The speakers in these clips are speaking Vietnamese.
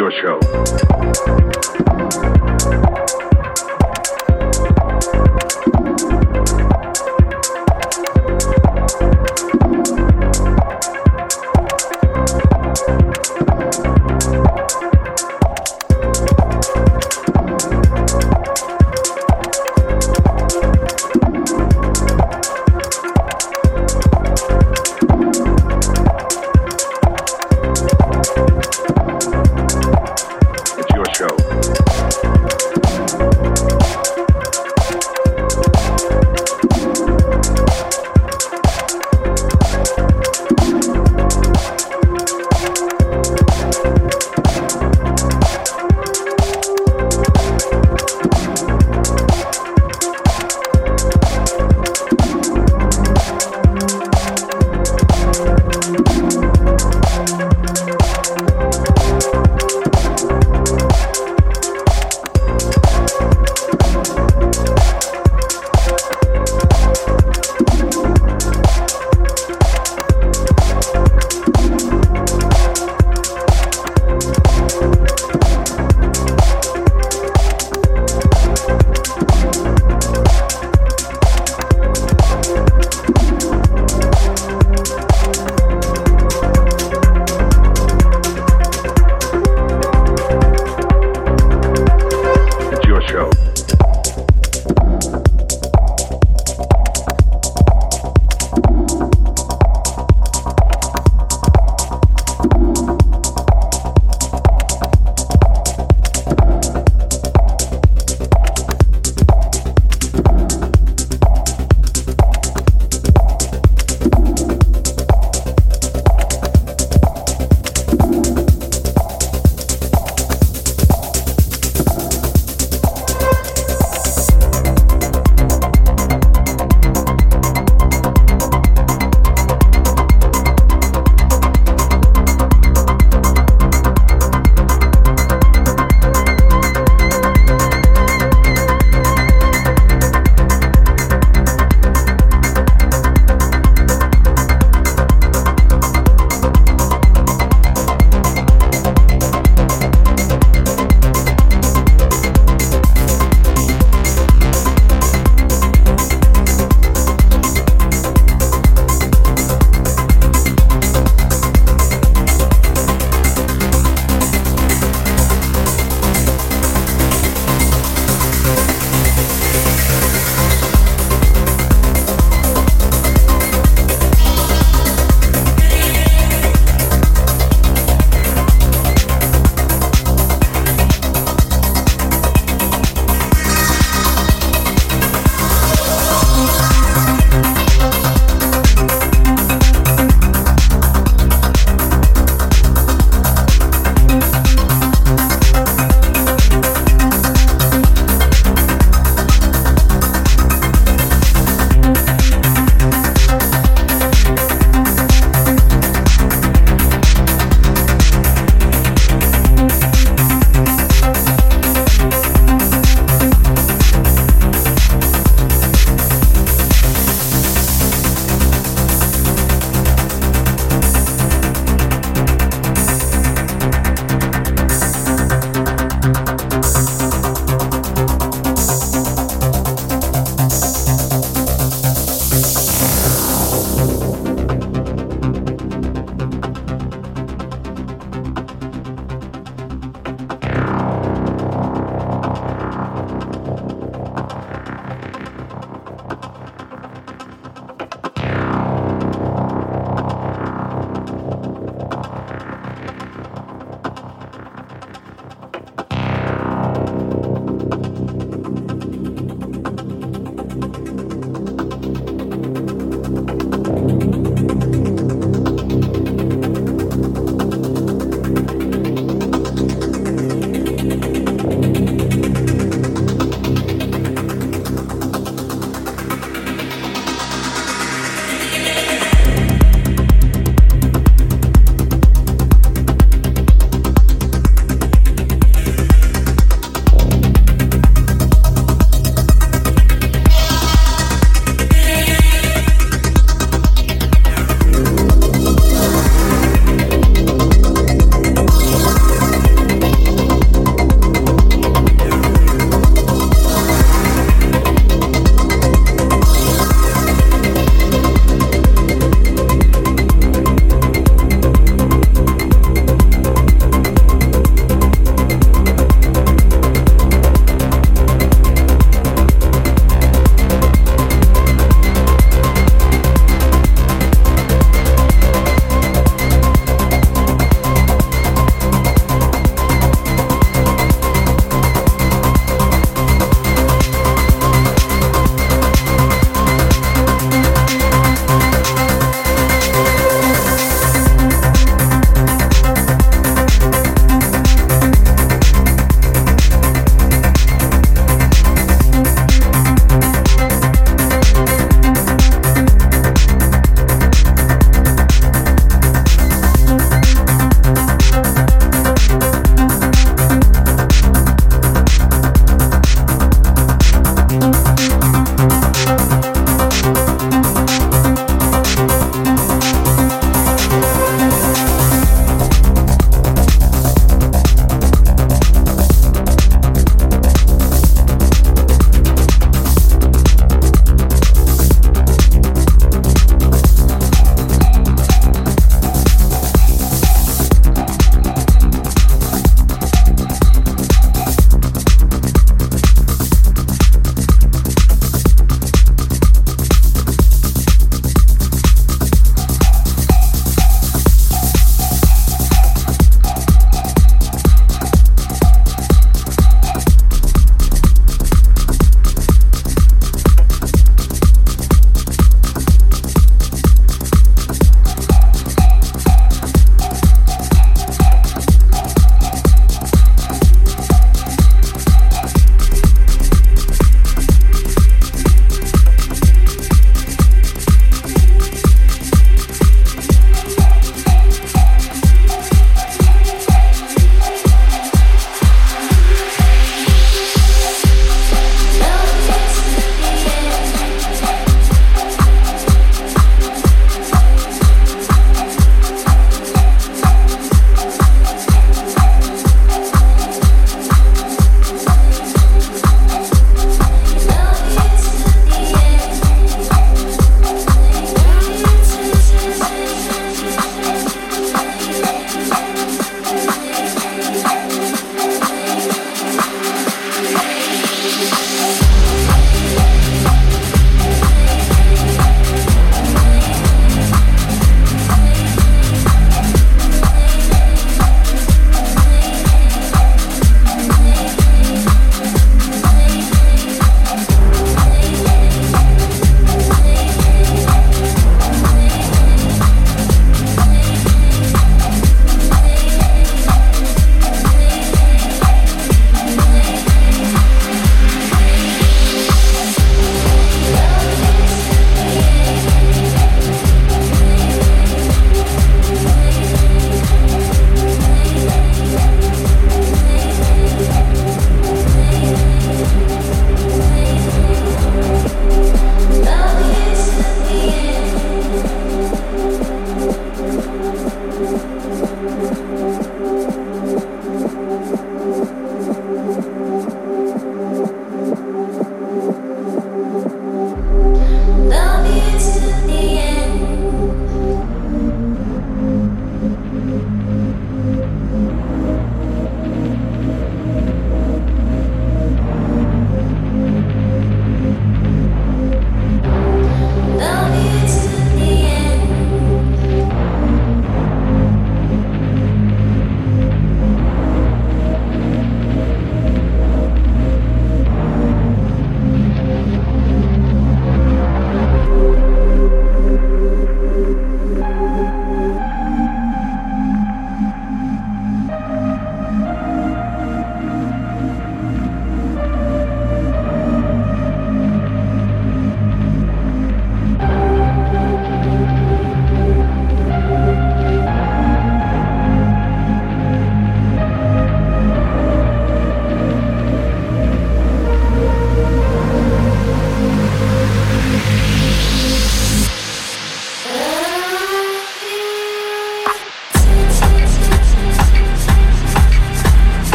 your show.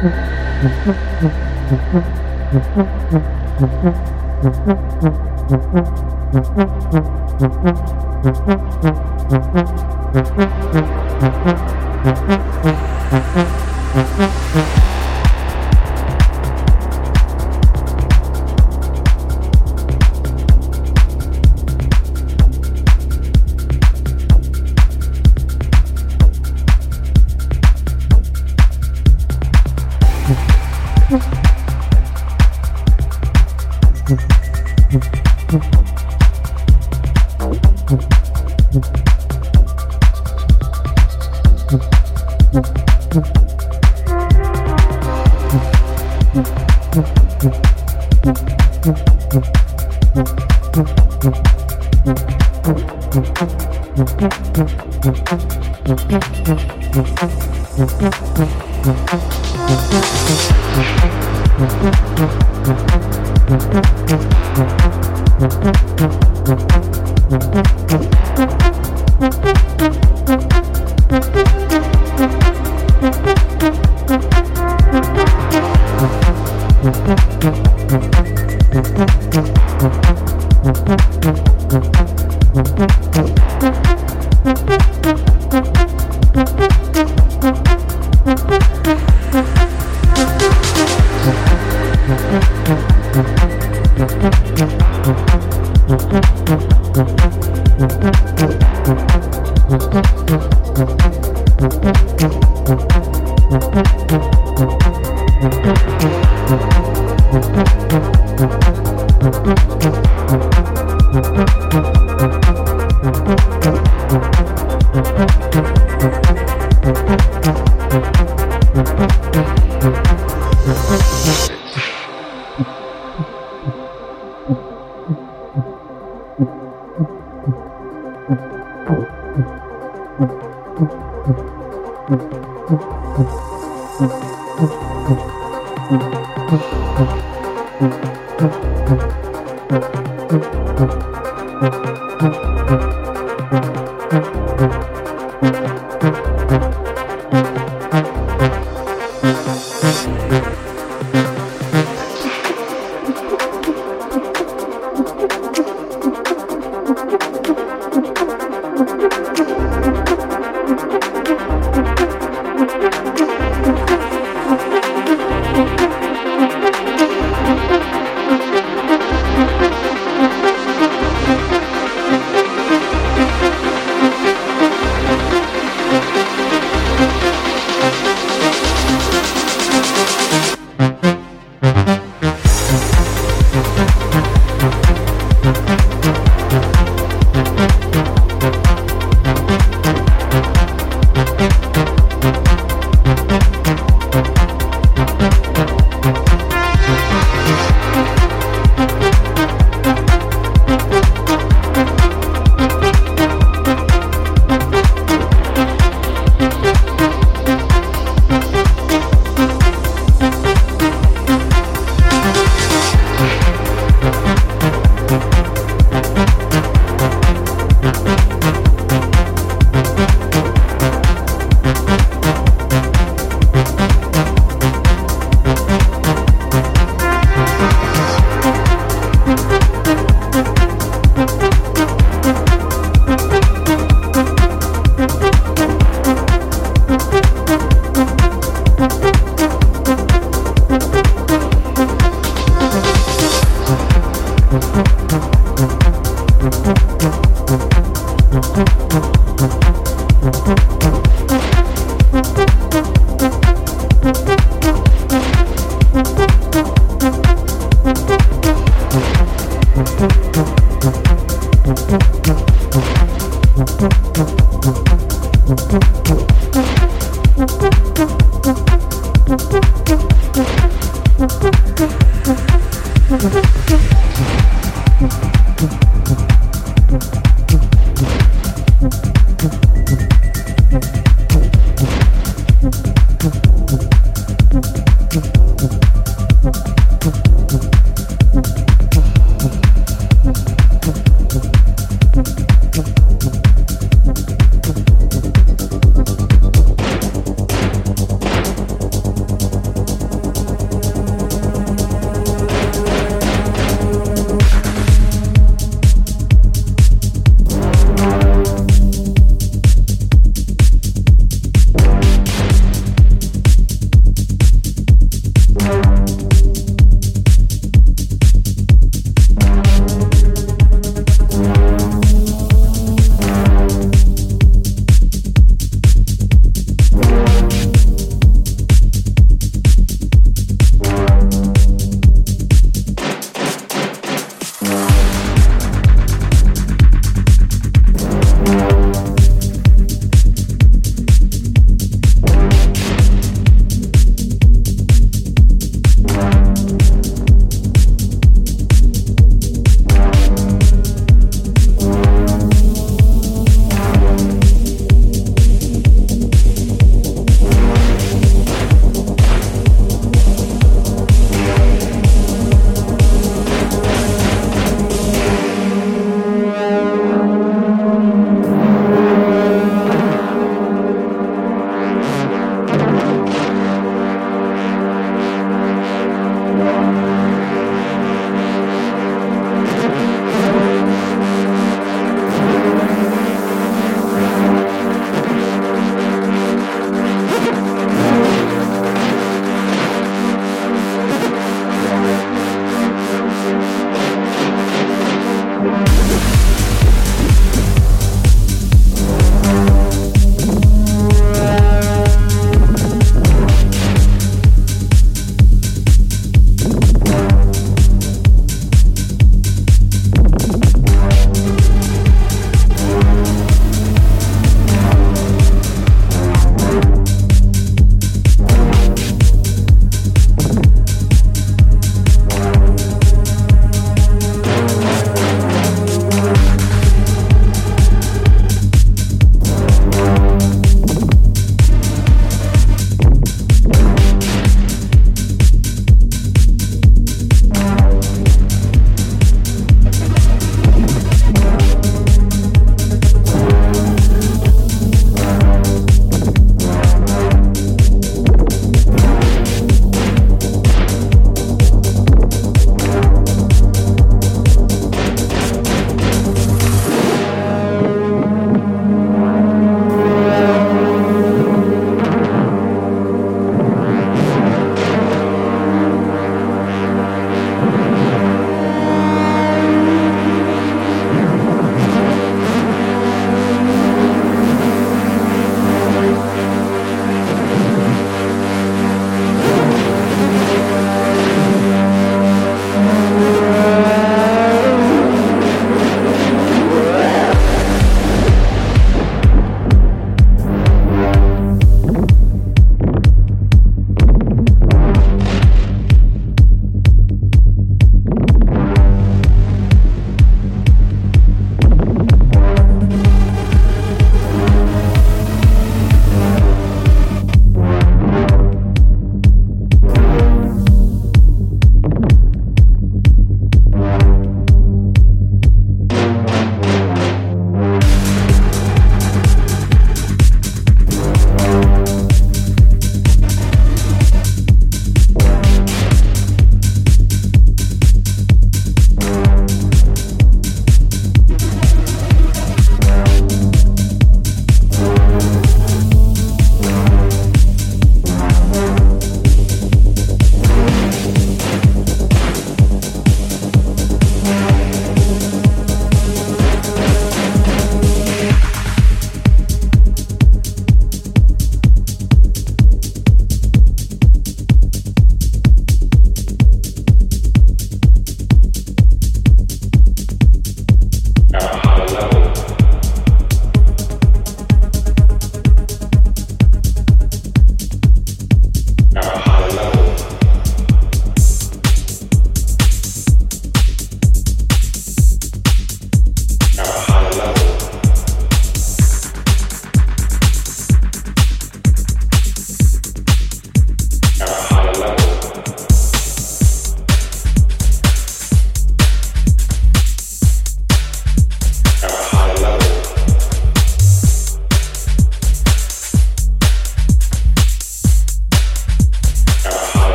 Thank you.